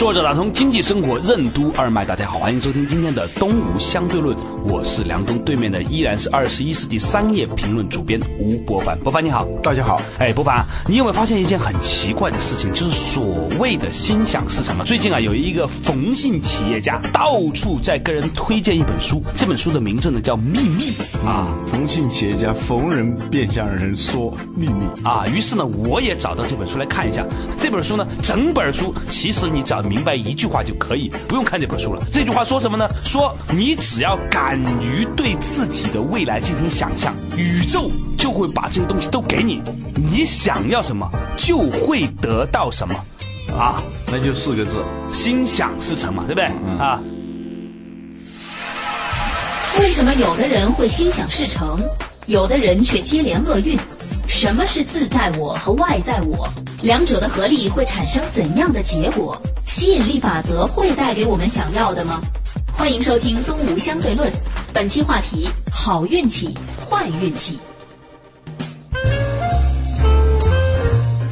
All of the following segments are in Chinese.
坐着打通经济生活任督二脉，大家好，欢迎收听今天的东吴相对论，我是梁东，对面的依然是二十一世纪商业评论主编吴伯凡，伯凡你好，大家好，哎，伯凡，你有没有发现一件很奇怪的事情？就是所谓的心想事成啊，最近啊，有一个冯姓企业家到处在跟人推荐一本书，这本书的名字呢叫《秘密》啊，冯姓企业家逢人便向人说秘密。啊，于是呢，我也找到这本书来看一下，这本书呢，整本书其实你找。明白一句话就可以，不用看这本书了。这句话说什么呢？说你只要敢于对自己的未来进行想象，宇宙就会把这些东西都给你。你想要什么，就会得到什么。啊，那就四个字：心想事成嘛，对不对？啊。为什么有的人会心想事成，有的人却接连厄运？什么是自在我和外在我？两者的合力会产生怎样的结果？吸引力法则会带给我们想要的吗？欢迎收听《东吴相对论》，本期话题：好运气、坏运气。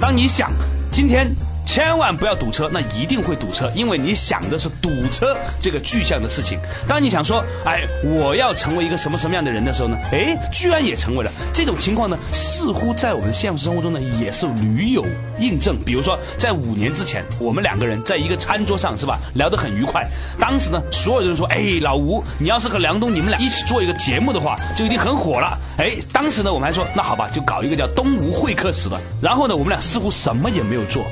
当你想今天。千万不要堵车，那一定会堵车，因为你想的是堵车这个具象的事情。当你想说，哎，我要成为一个什么什么样的人的时候呢？哎，居然也成为了这种情况呢，似乎在我们现实生活中呢，也是屡有印证。比如说，在五年之前，我们两个人在一个餐桌上，是吧，聊得很愉快。当时呢，所有人说，哎，老吴，你要是和梁东你们俩一起做一个节目的话，就一定很火了。哎，当时呢，我们还说，那好吧，就搞一个叫东吴会客室的。然后呢，我们俩似乎什么也没有做。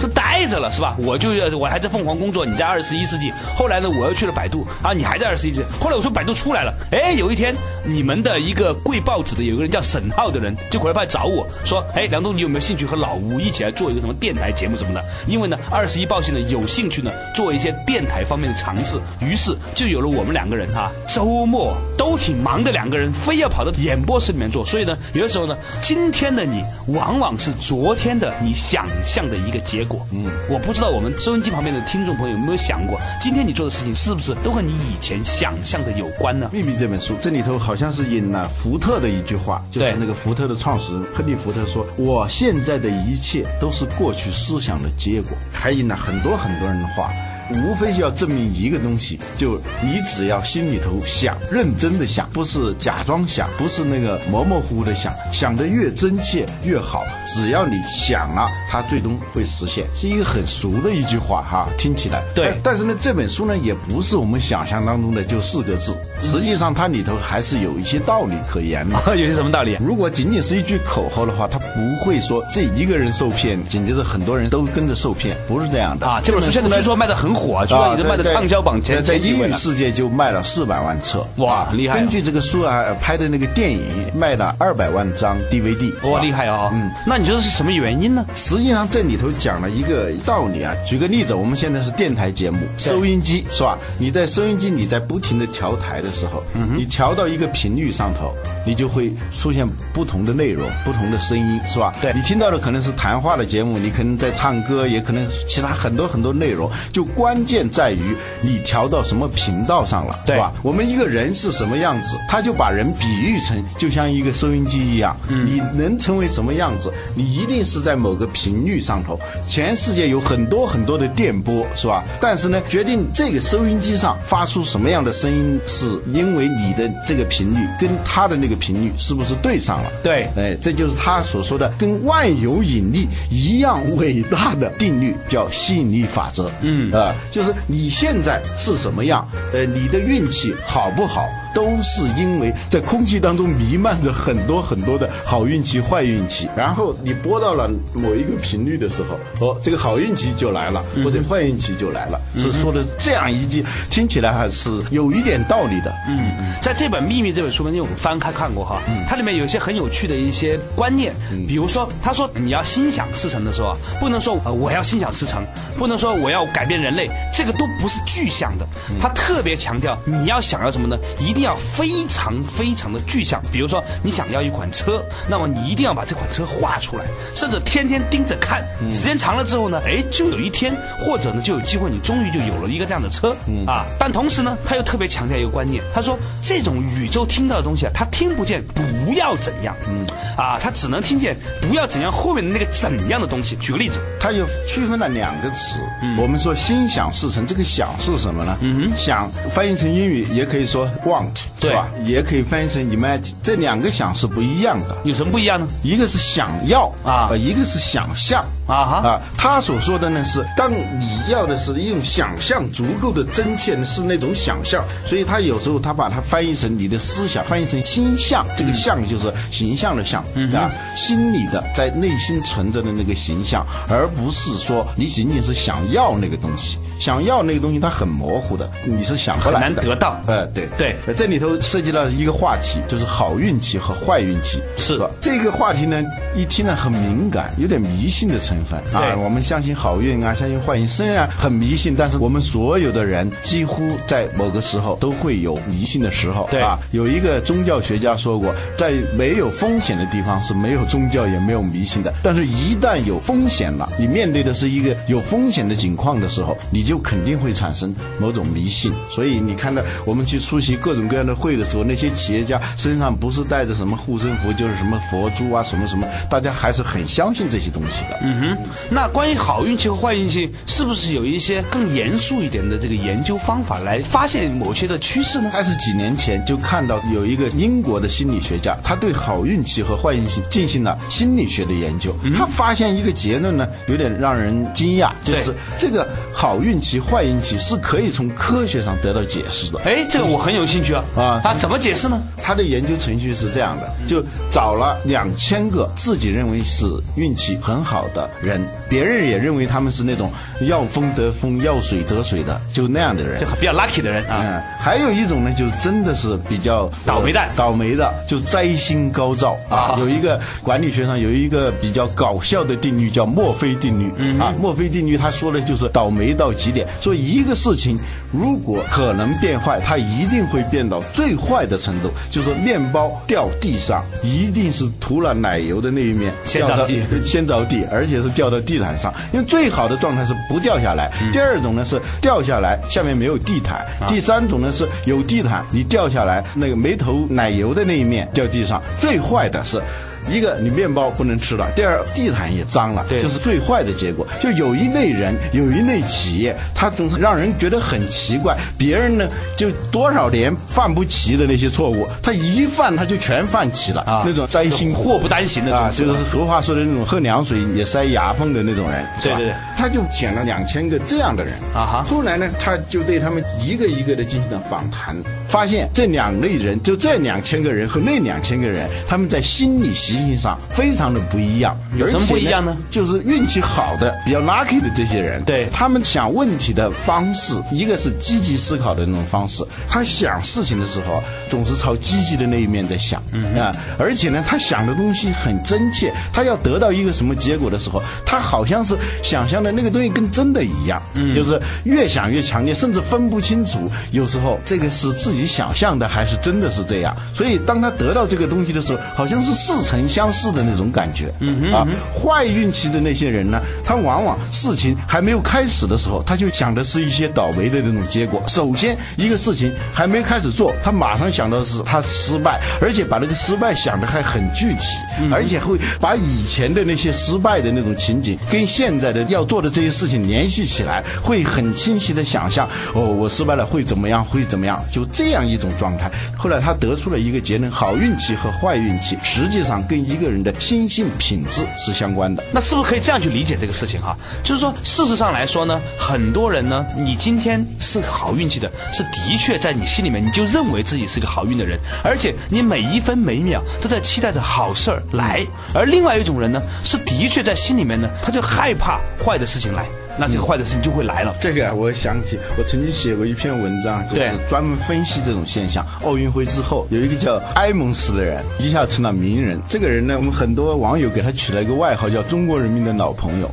就待着了是吧？我就要我还在凤凰工作，你在二十一世纪。后来呢，我又去了百度啊，你还在二十一世纪。后来我说百度出来了，哎，有一天你们的一个贵报纸的有个人叫沈浩的人就回来找我说，哎，梁东，你有没有兴趣和老吴一起来做一个什么电台节目什么的？因为呢，二十一报信呢有兴趣呢做一些电台方面的尝试，于是就有了我们两个人哈，周末都挺忙的两个人，非要跑到演播室里面做。所以呢，有的时候呢，今天的你往往是昨天的你想象的一个。结果，嗯，我不知道我们收音机旁边的听众朋友有没有想过，今天你做的事情是不是都和你以前想象的有关呢？《秘密》这本书，这里头好像是引了福特的一句话，就是那个福特的创始人亨利·福特说：“我现在的一切都是过去思想的结果。”还引了很多很多人的话。无非就要证明一个东西，就你只要心里头想，认真的想，不是假装想，不是那个模模糊糊的想，想的越真切越好。只要你想了，它最终会实现，是一个很俗的一句话哈，听起来。对。但是呢，这本书呢，也不是我们想象当中的就四个字，实际上它里头还是有一些道理可言的。有些什么道理？如果仅仅是一句口号的话，它不会说这一个人受骗，紧接着很多人都跟着受骗，不是这样的啊。这本书现在据说卖的很。火据说已！经卖的畅销榜前在英语世界就卖了四百万册，哇，厉害！根据这个书啊拍的那个电影卖了二百万张 DVD，哇，厉害啊！嗯，那你觉得是什么原因呢？实际上这里头讲了一个道理啊。举个例子，我们现在是电台节目，收音机是吧？你在收音机你在不停的调台的时候，你调到一个频率上头，你就会出现不同的内容、不同的声音，是吧？对你听到的可能是谈话的节目，你可能在唱歌，也可能其他很多很多内容，就关。键在于你调到什么频道上了，对吧？我们一个人是什么样子，他就把人比喻成就像一个收音机一样。你能成为什么样子，你一定是在某个频率上头。全世界有很多很多的电波，是吧？但是呢，决定这个收音机上发出什么样的声音，是因为你的这个频率跟他的那个频率是不是对上了？对，哎，这就是他所说的跟万有引力一样伟大的定律，叫吸引力法则。嗯啊。就是你现在是什么样，呃，你的运气好不好，都是因为在空气当中弥漫着很多很多的好运气、坏运气。然后你播到了某一个频率的时候，哦，这个好运气就来了，或者坏运气就来了。是说的这样一句，听起来还是有一点道理的。嗯，在这本《秘密》这本书里面，我们翻开看过哈，它里面有一些很有趣的一些观念，比如说，他说你要心想事成的时候啊，不能说呃我要心想事成，不能说我要改变人类，这个都不是具象的。他特别强调你要想要什么呢？一定要非常非常的具象。比如说你想要一款车，那么你一定要把这款车画出来，甚至天天盯着看。时间长了之后呢，哎，就有一天或者呢就有机会，你终于就有了一个这样的车啊。但同时呢，他又特别强调一个观念，他说这种宇宙听到的东西啊，他听不见不要怎样，嗯啊，他只能听见不要怎样后面的那个怎样的东西。举个例子，他又区分了两个词。我们说心想事成，这个想是什么呢？嗯想翻译成英语也可以说 want，对。吧？也可以翻译成 imagine。这两个想是不一样的，有什么不一样呢？一个是想要啊。呃一个是想象。啊哈。啊，他所说的呢是，当你要的是一种想象足够的真切呢，是那种想象，所以他有时候他把它翻译成你的思想，翻译成心象，这个象就是形象的象，啊，心里的在内心存着的那个形象，而不是说你仅仅是想要那个东西，想要那个东西它很模糊的，你是想不来的，很难得到。呃，对。对。呃这里头涉及到一个话题，就是好运气和坏运气，是吧？这个话题呢，一听呢很敏感，有点迷信的成分啊对。我们相信好运啊，相信坏运，虽然很迷信，但是我们所有的人几乎在某个时候都会有迷信的时候对啊。有一个宗教学家说过，在没有风险的地方是没有宗教也没有迷信的，但是一旦有风险了，你面对的是一个有风险的境况的时候，你就肯定会产生某种迷信。所以你看到我们去出席各种各样的会的时候，那些企业家身上不是带着什么护身符，就是什么佛珠啊，什么什么，大家还是很相信这些东西的。嗯哼，那关于好运气和坏运气，是不是有一些更严肃一点的这个研究方法来发现某些的趋势呢？还是几年前就看到有一个英国的心理学家，他对好运气和坏运气进行了心理学的研究。他发现一个结论呢，有点让人惊讶，就是这个好运气、坏运气是可以从科学上得到解释的。哎，这个我很有兴趣啊！啊他，怎么解释呢？他的研究程序是这样的：就找了两千个自己认为是运气很好的人，别人也认为他们是那种要风得风、要水得水的，就那样的人就。比较 lucky 的人啊，嗯，还有一种呢，就真的是比较倒霉蛋呃倒霉的，就灾星高照啊啊。有一个管理学上有一个比较搞笑的定律，叫墨菲定律啊。墨菲定律他说的就是倒霉到极点，说一个事情如果可能变坏，它一定会变到最坏的程度，就是面包掉地上，一定是涂了奶油的那一面先着地 先着地，而且是掉到地毯上。因为最好的状态是不掉下来。第二种呢是掉下来，下面没有地毯。第三种呢是有地毯，你掉下来那个没涂奶油的那一面掉地上。最坏的是。一个你面包不能吃了，第二地毯也脏了，对。就是最坏的结果。就有一类人，有一类企业，他总是让人觉得很奇怪。别人呢，就多少年犯不齐的那些错误，他一犯他就全犯齐了，啊那种灾星祸不单行的啊，就是俗话说的那种喝凉水也塞牙缝的那种人，是吧？对对。对他就选了两千个这样的人。啊哈。后来呢，他就对他们一个一个的进行了访谈，发现这两类人，就这两千个人和那两千个人，他们在心理习性上非常的不一样。有什么不一样呢？就是运气好的、比较 lucky 的这些人，对。他们想问题的方式，一个是积极思考的那种方式，他想事情的时候总是朝积极的那一面在想，啊，而且呢，他想的东西很真切，他要得到一个什么结果的时候，他好像是想象的那个东西跟真的一样，就是越想越强烈，甚至分不清楚，有时候这个是自己想象的还是真的是这样。所以当他得到这个东西的时候，好像是似曾相识的那种感觉，嗯啊，坏运气的那些人呢，他往往事情还没有开始的时候，他就想的是一些倒霉的那种结果。首先，一个事情还没开始做，他马上想到的是他失败，而且把那个失败想的还很具体，而且会把以前的那些失败的那种情景跟现在的要做的这些事情联系起来，会很清晰的想象，哦，我失败了会怎么样，会怎么样，就这样一种状态。后来他得出了一个结论：好运气和坏运气实际上跟一个人的心性品质是相关的。那是不是可以这样去理解这个事情哈？就是说，事实上来说呢，很多人呢，你今天是好运气的，是的确在你心里面你就认为自己是个好运的人，而且你每一分每秒都在期待着好事儿来。而另外一种人呢，是的确在心里面呢，他就害怕坏的事情来。那这个坏的事情就会来了。这个我想起，我曾经写过一篇文章，就是专门分析这种现象。奥运会之后，有一个叫埃蒙斯的人，一下成了名人。这个人呢，我们很多网友给他取了一个外号，叫“中国人民的老朋友”。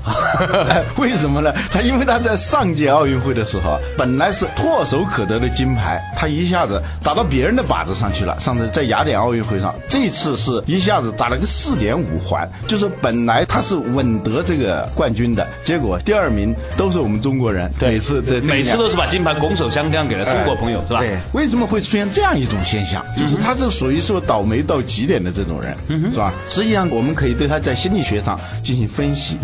为什么呢？他因为他在上届奥运会的时候，本来是唾手可得的金牌，他一下子打到别人的靶子上去了。上次在雅典奥运会上，这次是一下子打了个四点五环，就是本来他是稳得这个冠军的，结果第二名。都是我们中国人，每次对每次都是把金牌拱手相让给了中国朋友，是吧？对，为什么会出现这样一种现象？就是他是属于说倒霉到极点的这种人，是吧？实际上，我们可以对他在心理学上进行分析。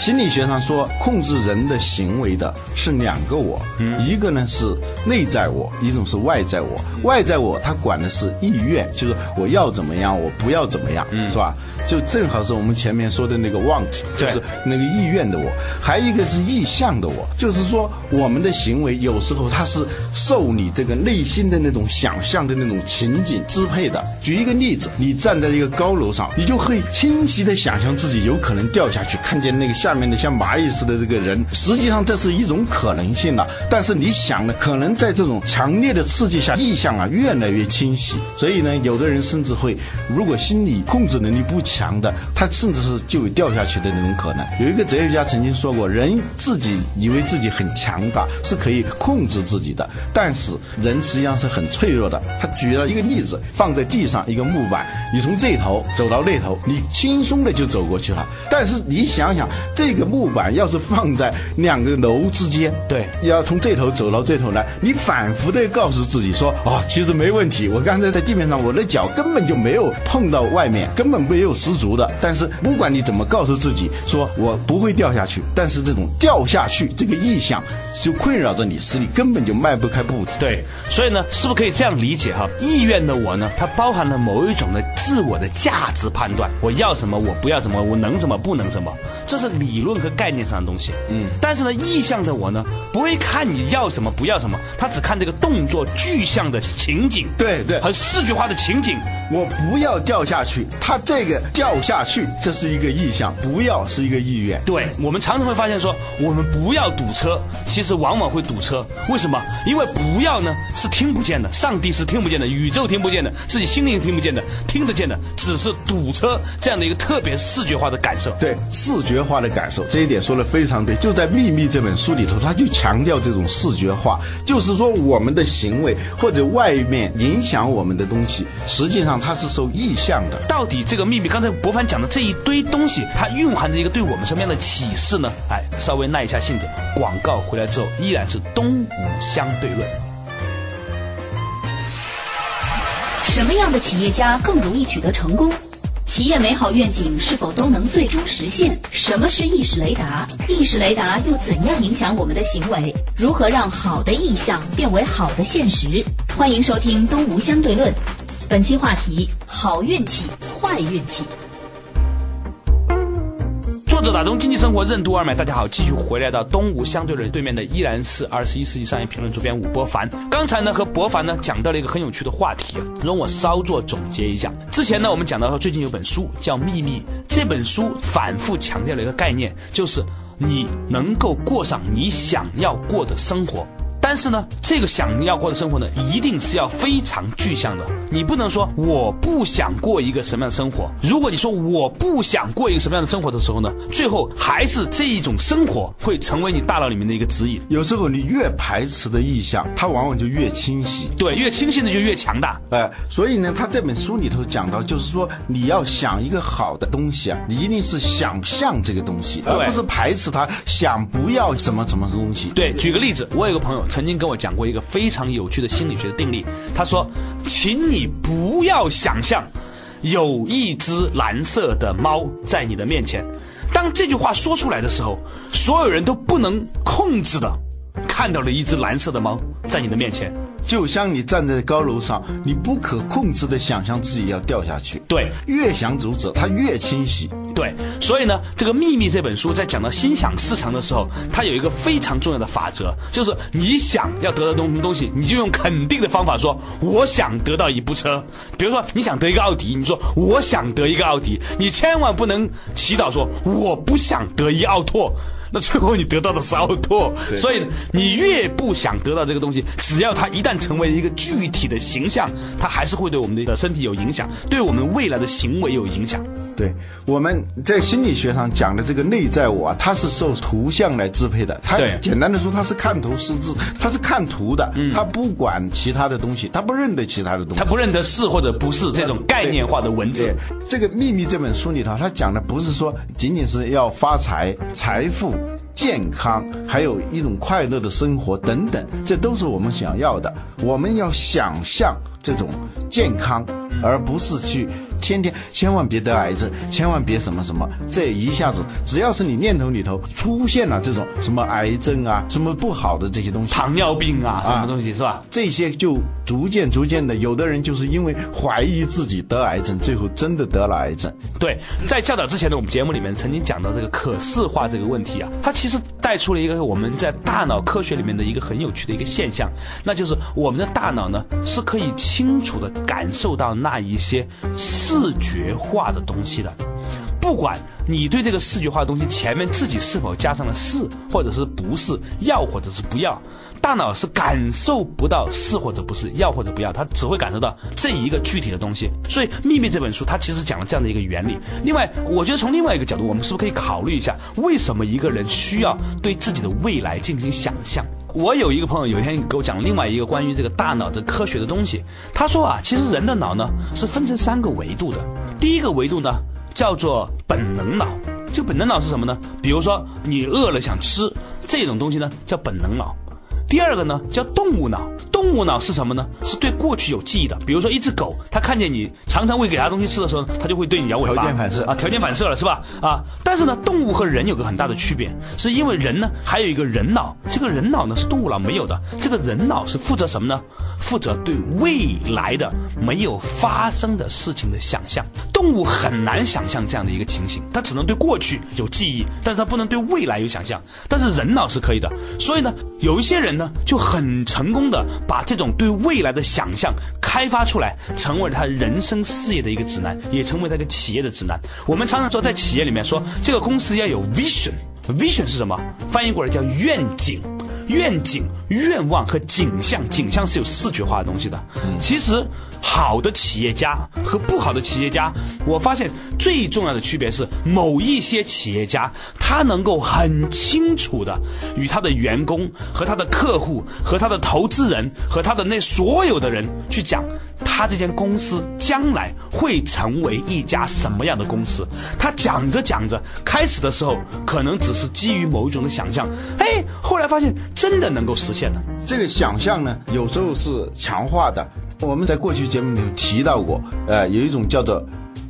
心理学上说，控制人的行为的是两个我，一个呢是内在我，一种是外在我。外在我他管的是意愿，就是我要怎么样，我不要怎么样，是吧？就正好是我们前面说的那个 want，就是那个意愿的我。还有一个是意。向的我，就是说，我们的行为有时候它是受你这个内心的那种想象的那种情景支配的。举一个例子，你站在一个高楼上，你就会清晰的想象自己有可能掉下去，看见那个下面的像蚂蚁似的这个人。实际上这是一种可能性了，但是你想呢，可能在这种强烈的刺激下，意向啊越来越清晰。所以呢，有的人甚至会，如果心理控制能力不强的，他甚至是就有掉下去的那种可能。有一个哲学家曾经说过，人。自己以为自己很强大，是可以控制自己的，但是人实际上是很脆弱的。他举了一个例子，放在地上一个木板，你从这头走到那头，你轻松的就走过去了。但是你想想，这个木板要是放在两个楼之间，对，要从这头走到这头来，你反复的告诉自己说，哦，其实没问题，我刚才在地面上，我的脚根本就没有碰到外面，根本没有失足的。但是不管你怎么告诉自己说我不会掉下去，但是这种掉。下去，这个意向就困扰着你，使你根本就迈不开步子。对，所以呢，是不是可以这样理解哈？意愿的我呢，它包含了某一种的自我的价值判断，我要什么，我不要什么，我能什么，不能什么，这是理论和概念上的东西。嗯，但是呢，意向的我呢，不会看你要什么，不要什么，他只看这个动作具象的情景，对对，和视觉化的情景。我不要掉下去，他这个掉下去，这是一个意向，不要是一个意愿。对，我们常常会发现说，我们不要堵车，其实往往会堵车。为什么？因为不要呢是听不见的，上帝是听不见的，宇宙听不见的，自己心灵听不见的，听得见的只是堵车这样的一个特别视觉化的感受。对，视觉化的感受，这一点说的非常对。就在《秘密》这本书里头，他就强调这种视觉化，就是说我们的行为或者外面影响我们的东西，实际上。它是受意向的。到底这个秘密，刚才博凡讲的这一堆东西，它蕴含着一个对我们什么样的启示呢？哎，稍耐一下性子，广告回来之后，依然是东吴相对论。什么样的企业家更容易取得成功？企业美好愿景是否都能最终实现？什么是意识雷达？意识雷达又怎样影响我们的行为？如何让好的意向变为好的现实？欢迎收听东吴相对论。本期话题：好运气、坏运气。打通经济生活任督二脉，大家好，继续回来到东吴相对论对面的依然是二十一世纪商业评论主编伍博凡。刚才呢和博凡呢讲到了一个很有趣的话题，容我稍作总结一下。之前呢我们讲到说最近有本书叫《秘密》，这本书反复强调了一个概念，就是你能够过上你想要过的生活。但是呢，这个想要过的生活呢，一定是要非常具象的。你不能说我不想过一个什么样的生活。如果你说我不想过一个什么样的生活的时候呢，最后还是这一种生活会成为你大脑里面的一个指引。有时候你越排斥的意向，它往往就越清晰。对，越清晰的就越强大。哎，所以呢，他这本书里头讲到，就是说你要想一个好的东西啊，你一定是想象这个东西，而不是排斥它，想不要什么什么东西。对，举个例子，我有个朋友。曾经跟我讲过一个非常有趣的心理学的定律。他说：“请你不要想象有一只蓝色的猫在你的面前。当这句话说出来的时候，所有人都不能控制的看到了一只蓝色的猫在你的面前。就像你站在高楼上，你不可控制的想象自己要掉下去。对，越想阻止，它越清晰。对，所以呢，这个《秘密》这本书在讲到心想事成的时候，它有一个非常重要的法则，就是你想要得到东东西，你就用肯定的方法说：“我想得到一部车。”比如说你想得一个奥迪，你说：“我想得一个奥迪。”你千万不能祈祷说：“我不想得一奥拓。”那最后你得到的是奥拓，所以你越不想得到这个东西，只要它一旦成为一个具体的形象，它还是会对我们的身体有影响，对我们未来的行为有影响。对，我们在心理学上讲的这个内在我啊，它是受图像来支配的。它简单的说，它是看图识字，它是看图的，它不管其他的东西，它不认得其他的东西，它不认得是或者不是这种概念化的文字。这个秘密这本书里头，它讲的不是说仅仅是要发财、财富。健康，还有一种快乐的生活等等，这都是我们想要的。我们要想象这种健康，而不是去。天天千万别得癌症，千万别什么什么，这一下子只要是你念头里头出现了这种什么癌症啊，什么不好的这些东西，糖尿病啊，什么东西是吧？这些就逐渐逐渐的，有的人就是因为怀疑自己得癌症，最后真的得了癌症。对，在教导之前的我们节目里面曾经讲到这个可视化这个问题啊，它其实带出了一个我们在大脑科学里面的一个很有趣的一个现象，那就是我们的大脑呢是可以清楚的感受到那一些视觉化的东西的，不管你对这个视觉化的东西前面自己是否加上了是或者是不是要或者是不要，大脑是感受不到是或者不是要或者不要，它只会感受到这一个具体的东西。所以《秘密》这本书它其实讲了这样的一个原理。另外，我觉得从另外一个角度，我们是不是可以考虑一下，为什么一个人需要对自己的未来进行想象？我有一个朋友，有一天给我讲另外一个关于这个大脑的科学的东西。他说啊，其实人的脑呢是分成三个维度的。第一个维度呢叫做本能脑，这个本能脑是什么呢？比如说你饿了想吃这种东西呢，叫本能脑。第二个呢叫动物脑，动物脑是什么呢？是对过去有记忆的。比如说一只狗，它看见你常常喂给它东西吃的时候，它就会对你摇尾巴。条件反射啊，条件反射了是吧？啊，但是呢，动物和人有个很大的区别，是因为人呢还有一个人脑，这个人脑呢是动物脑没有的。这个人脑是负责什么呢？负责对未来的没有发生的事情的想象。动物很难想象这样的一个情形，它只能对过去有记忆，但是它不能对未来有想象。但是人脑是可以的，所以呢，有一些人呢就很成功的把把这种对未来的想象开发出来，成为他人生事业的一个指南，也成为他的企业的指南。我们常常说，在企业里面说，这个公司要有 vision，vision 是什么？翻译过来叫愿景。愿景、愿望和景象，景象是有视觉化的东西的。其实，好的企业家和不好的企业家，我发现最重要的区别是，某一些企业家他能够很清楚的与他的员工、和他的客户、和他的投资人、和他的那所有的人去讲。他这间公司将来会成为一家什么样的公司？他讲着讲着，开始的时候可能只是基于某一种的想象，哎，后来发现真的能够实现了。这个想象呢，有时候是强化的。我们在过去节目里提到过，呃，有一种叫做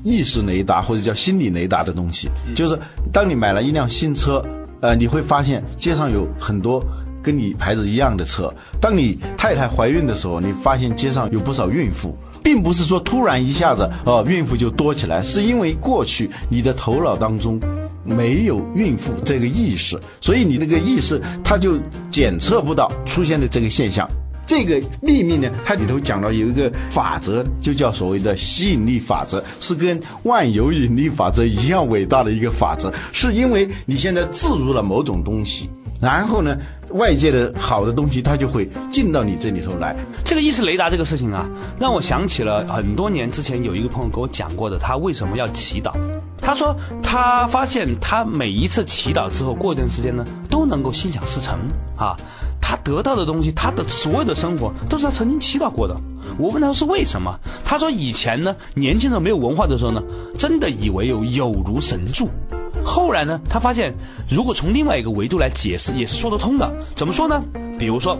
意识雷达或者叫心理雷达的东西，就是当你买了一辆新车，呃，你会发现街上有很多。跟你牌子一样的车，当你太太怀孕的时候，你发现街上有不少孕妇，并不是说突然一下子哦，孕妇就多起来，是因为过去你的头脑当中没有孕妇这个意识，所以你那个意识它就检测不到出现的这个现象。这个秘密呢，它里头讲到有一个法则，就叫所谓的吸引力法则，是跟万有引力法则一样伟大的一个法则，是因为你现在置入了某种东西。然后呢，外界的好的东西，它就会进到你这里头来。这个意识雷达这个事情啊，让我想起了很多年之前有一个朋友跟我讲过的，他为什么要祈祷？他说他发现他每一次祈祷之后，过一段时间呢，都能够心想事成啊。他得到的东西，他的所有的生活都是他曾经祈祷过的。我问他是为什么？他说以前呢，年轻人没有文化的时候呢，真的以为有有如神助。后来呢，他发现，如果从另外一个维度来解释，也是说得通的。怎么说呢？比如说，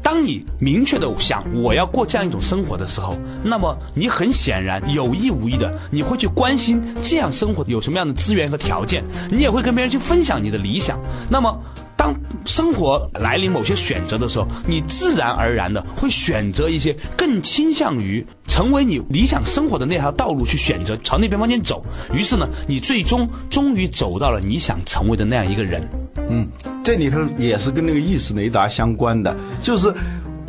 当你明确的想我要过这样一种生活的时候，那么你很显然有意无意的，你会去关心这样生活有什么样的资源和条件，你也会跟别人去分享你的理想。那么。当生活来临某些选择的时候，你自然而然的会选择一些更倾向于成为你理想生活的那条道路去选择，朝那边方向走。于是呢，你最终终于走到了你想成为的那样一个人。嗯，这里头也是跟那个意识雷达相关的，就是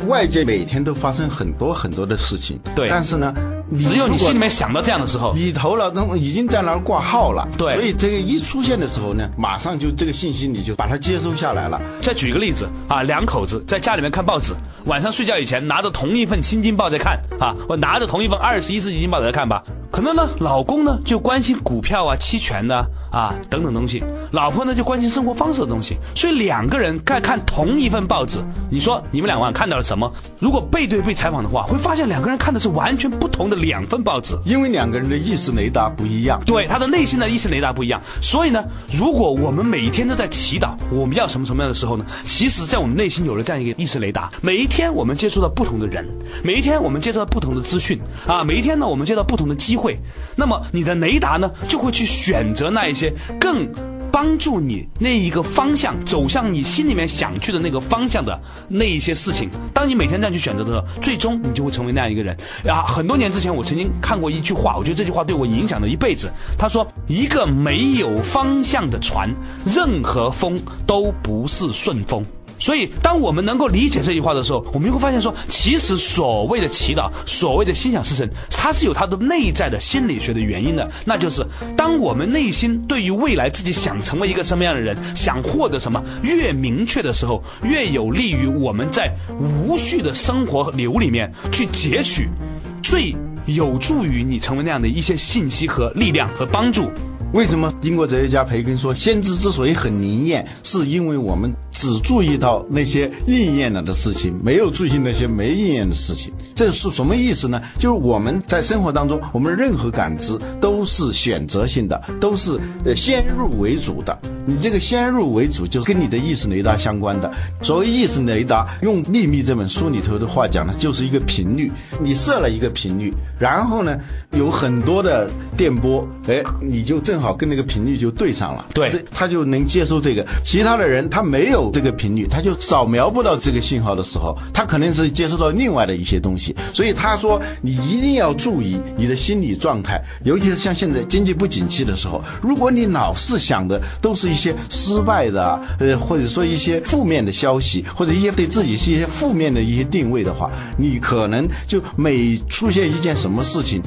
外界每天都发生很多很多的事情，对，但是呢。只有你心里面想到这样的时候，你头脑中已经在那儿挂号了。对，所以这个一出现的时候呢，马上就这个信息你就把它接收下来了。再举一个例子啊，两口子在家里面看报纸，晚上睡觉以前拿着同一份《新京报》在看啊，我拿着同一份《二十一世纪经报》在看吧。可能呢，老公呢就关心股票啊、期权呢啊等等东西，老婆呢就关心生活方式的东西。所以两个人在看同一份报纸，你说你们两个看到了什么？如果背对背采访的话，会发现两个人看的是完全不同的两份报纸，因为两个人的意识雷达不一样。对，他的内心的意识雷达不一样。所以呢，如果我们每一天都在祈祷我们要什么什么样的时候呢？其实，在我们内心有了这样一个意识雷达，每一天我们接触到不同的人，每一天我们接触到不同的资讯啊，每一天呢我们接到不同的机会。会，那么你的雷达呢，就会去选择那一些更帮助你那一个方向走向你心里面想去的那个方向的那一些事情。当你每天这样去选择的时候，最终你就会成为那样一个人啊！很多年之前，我曾经看过一句话，我觉得这句话对我影响了一辈子。他说：“一个没有方向的船，任何风都不是顺风。”所以，当我们能够理解这句话的时候，我们就会发现说，其实所谓的祈祷，所谓的心想事成，它是有它的内在的心理学的原因的。那就是，当我们内心对于未来自己想成为一个什么样的人，想获得什么越明确的时候，越有利于我们在无序的生活流里面去截取最有助于你成为那样的一些信息和力量和帮助。为什么英国哲学家培根说，先知之所以很灵验，是因为我们只注意到那些应验了的事情，没有注意那些没应验的事情。这是什么意思呢？就是我们在生活当中，我们任何感知都是选择性的，都是呃先入为主的。你这个先入为主，就是跟你的意识雷达相关的。所谓意识雷达，用《秘密》这本书里头的话讲呢，就是一个频率。你设了一个频率，然后呢，有很多的电波，哎，你就正好跟那个频率就对上了。对，他就能接收这个。其他的人他没有这个频率，他就扫描不到这个信号的时候，他可能是接收到另外的一些东西。所以他说，你一定要注意你的心理状态，尤其是像现在经济不景气的时候，如果你老是想的都是。一些失败的，呃，或者说一些负面的消息，或者一些对自己是一些负面的一些定位的话，你可能就每出现一件什么事情。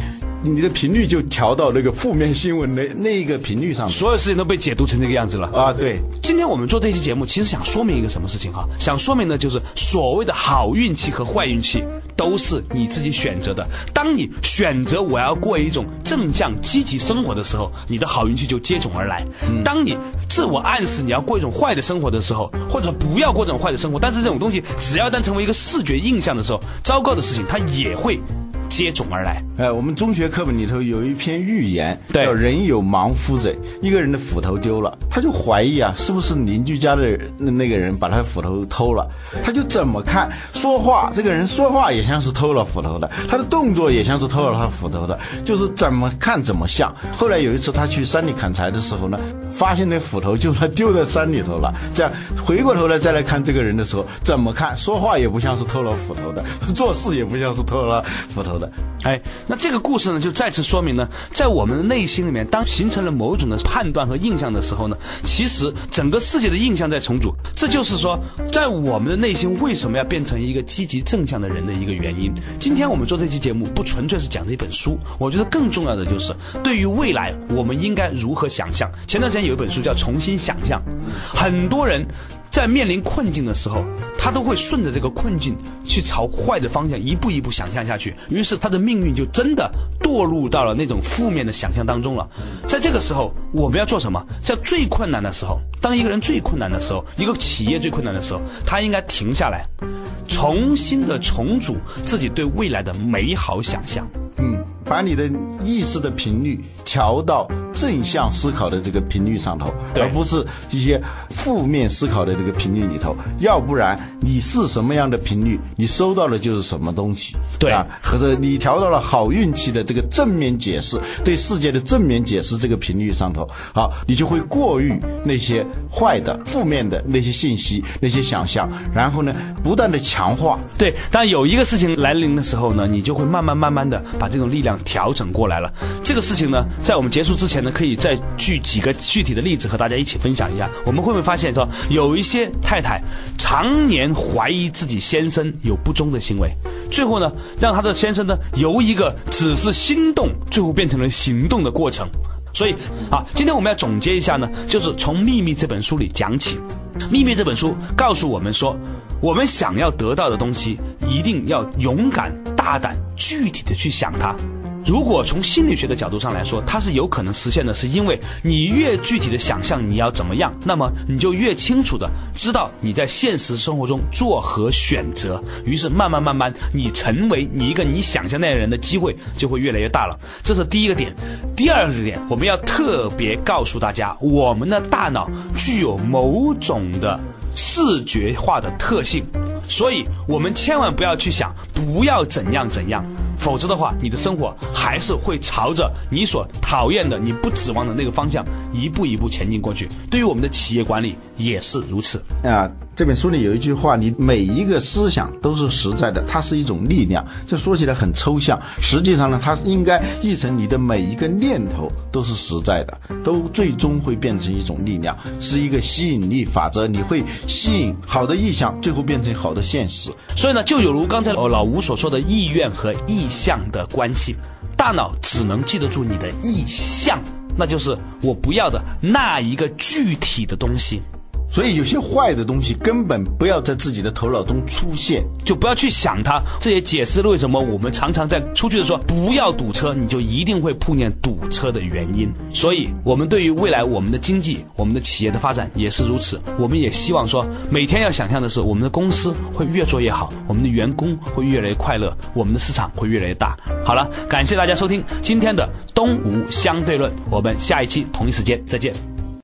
你的频率就调到那个负面新闻那那一个频率上，所有事情都被解读成这个样子了啊！对，今天我们做这期节目，其实想说明一个什么事情哈？想说明的就是所谓的好运气和坏运气都是你自己选择的。当你选择我要过一种正向积极生活的时候，你的好运气就接踵而来。当你自我暗示你要过一种坏的生活的时候，或者不要过这种坏的生活，但是这种东西只要一旦成为一个视觉印象的时候，糟糕的事情它也会。接踵而来。哎，我们中学课本里头有一篇寓言，叫“人有盲夫者”。一个人的斧头丢了，他就怀疑啊，是不是邻居家的那个人把他斧头偷了？他就怎么看说话，这个人说话也像是偷了斧头的，他的动作也像是偷了他斧头的，就是怎么看怎么像。后来有一次他去山里砍柴的时候呢，发现那斧头就他丢在山里头了。这样回过头来再来看这个人的时候，怎么看说话也不像是偷了斧头的，做事也不像是偷了斧头的。哎，那这个故事呢，就再次说明呢，在我们的内心里面，当形成了某种的判断和印象的时候呢，其实整个世界的印象在重组。这就是说，在我们的内心为什么要变成一个积极正向的人的一个原因。今天我们做这期节目，不纯粹是讲这一本书，我觉得更重要的就是对于未来我们应该如何想象。前段时间有一本书叫《重新想象》，很多人。在面临困境的时候，他都会顺着这个困境去朝坏的方向一步一步想象下去，于是他的命运就真的堕入到了那种负面的想象当中了。在这个时候，我们要做什么？在最困难的时候，当一个人最困难的时候，一个企业最困难的时候，他应该停下来，重新的重组自己对未来的美好想象。嗯，把你的意识的频率调到正向思考的这个频率上头，而不是一些负面思考的这个频率里头。要不然你是什么样的频率，你收到的就是什么东西。对啊，或者你调到了好运气的这个正面解释，对世界的正面解释这个频率上头，好，你就会过滤那些坏的、负面的那些信息、那些想象，然后呢，不断的强化。对，当有一个事情来临的时候呢，你就会慢慢慢慢的把这种力量调整过来了。这个事情呢，在我们结束之前呢，可以再举几个具体的例子和大家一起分享一下。我们会不会发现说，有一些太太常年怀疑自己先生有不忠的行为，最后呢，让她的先生呢由一个只是心动，最后变成了行动的过程。所以啊，今天我们要总结一下呢，就是从《秘密》这本书里讲起，《秘密》这本书告诉我们说，我们想要得到的东西，一定要勇敢、大胆、具体的去想它。如果从心理学的角度上来说，它是有可能实现的，是因为你越具体的想象你要怎么样，那么你就越清楚的知道你在现实生活中作何选择。于是慢慢慢慢，你成为你一个你想象那样人的机会就会越来越大了。这是第一个点。第二个点，我们要特别告诉大家，我们的大脑具有某种的视觉化的特性，所以我们千万不要去想不要怎样怎样。否则的话，你的生活还是会朝着你所讨厌的、你不指望的那个方向一步一步前进过去。对于我们的企业管理也是如此啊。这本书里有一句话：“你每一个思想都是实在的，它是一种力量。”这说起来很抽象，实际上呢，它应该译成你的每一个念头都是实在的，都最终会变成一种力量，是一个吸引力法则。你会吸引好的意向，最后变成好的现实。所以呢，就有如刚才老吴所说的意愿和意向的关系，大脑只能记得住你的意向，那就是我不要的那一个具体的东西。所以有些坏的东西根本不要在自己的头脑中出现，就不要去想它。这也解释了为什么我们常常在出去的时候不要堵车，你就一定会碰见堵车的原因。所以，我们对于未来我们的经济、我们的企业的发展也是如此。我们也希望说，每天要想象的是，我们的公司会越做越好，我们的员工会越来越快乐，我们的市场会越来越大。好了，感谢大家收听今天的东吴相对论，我们下一期同一时间再见。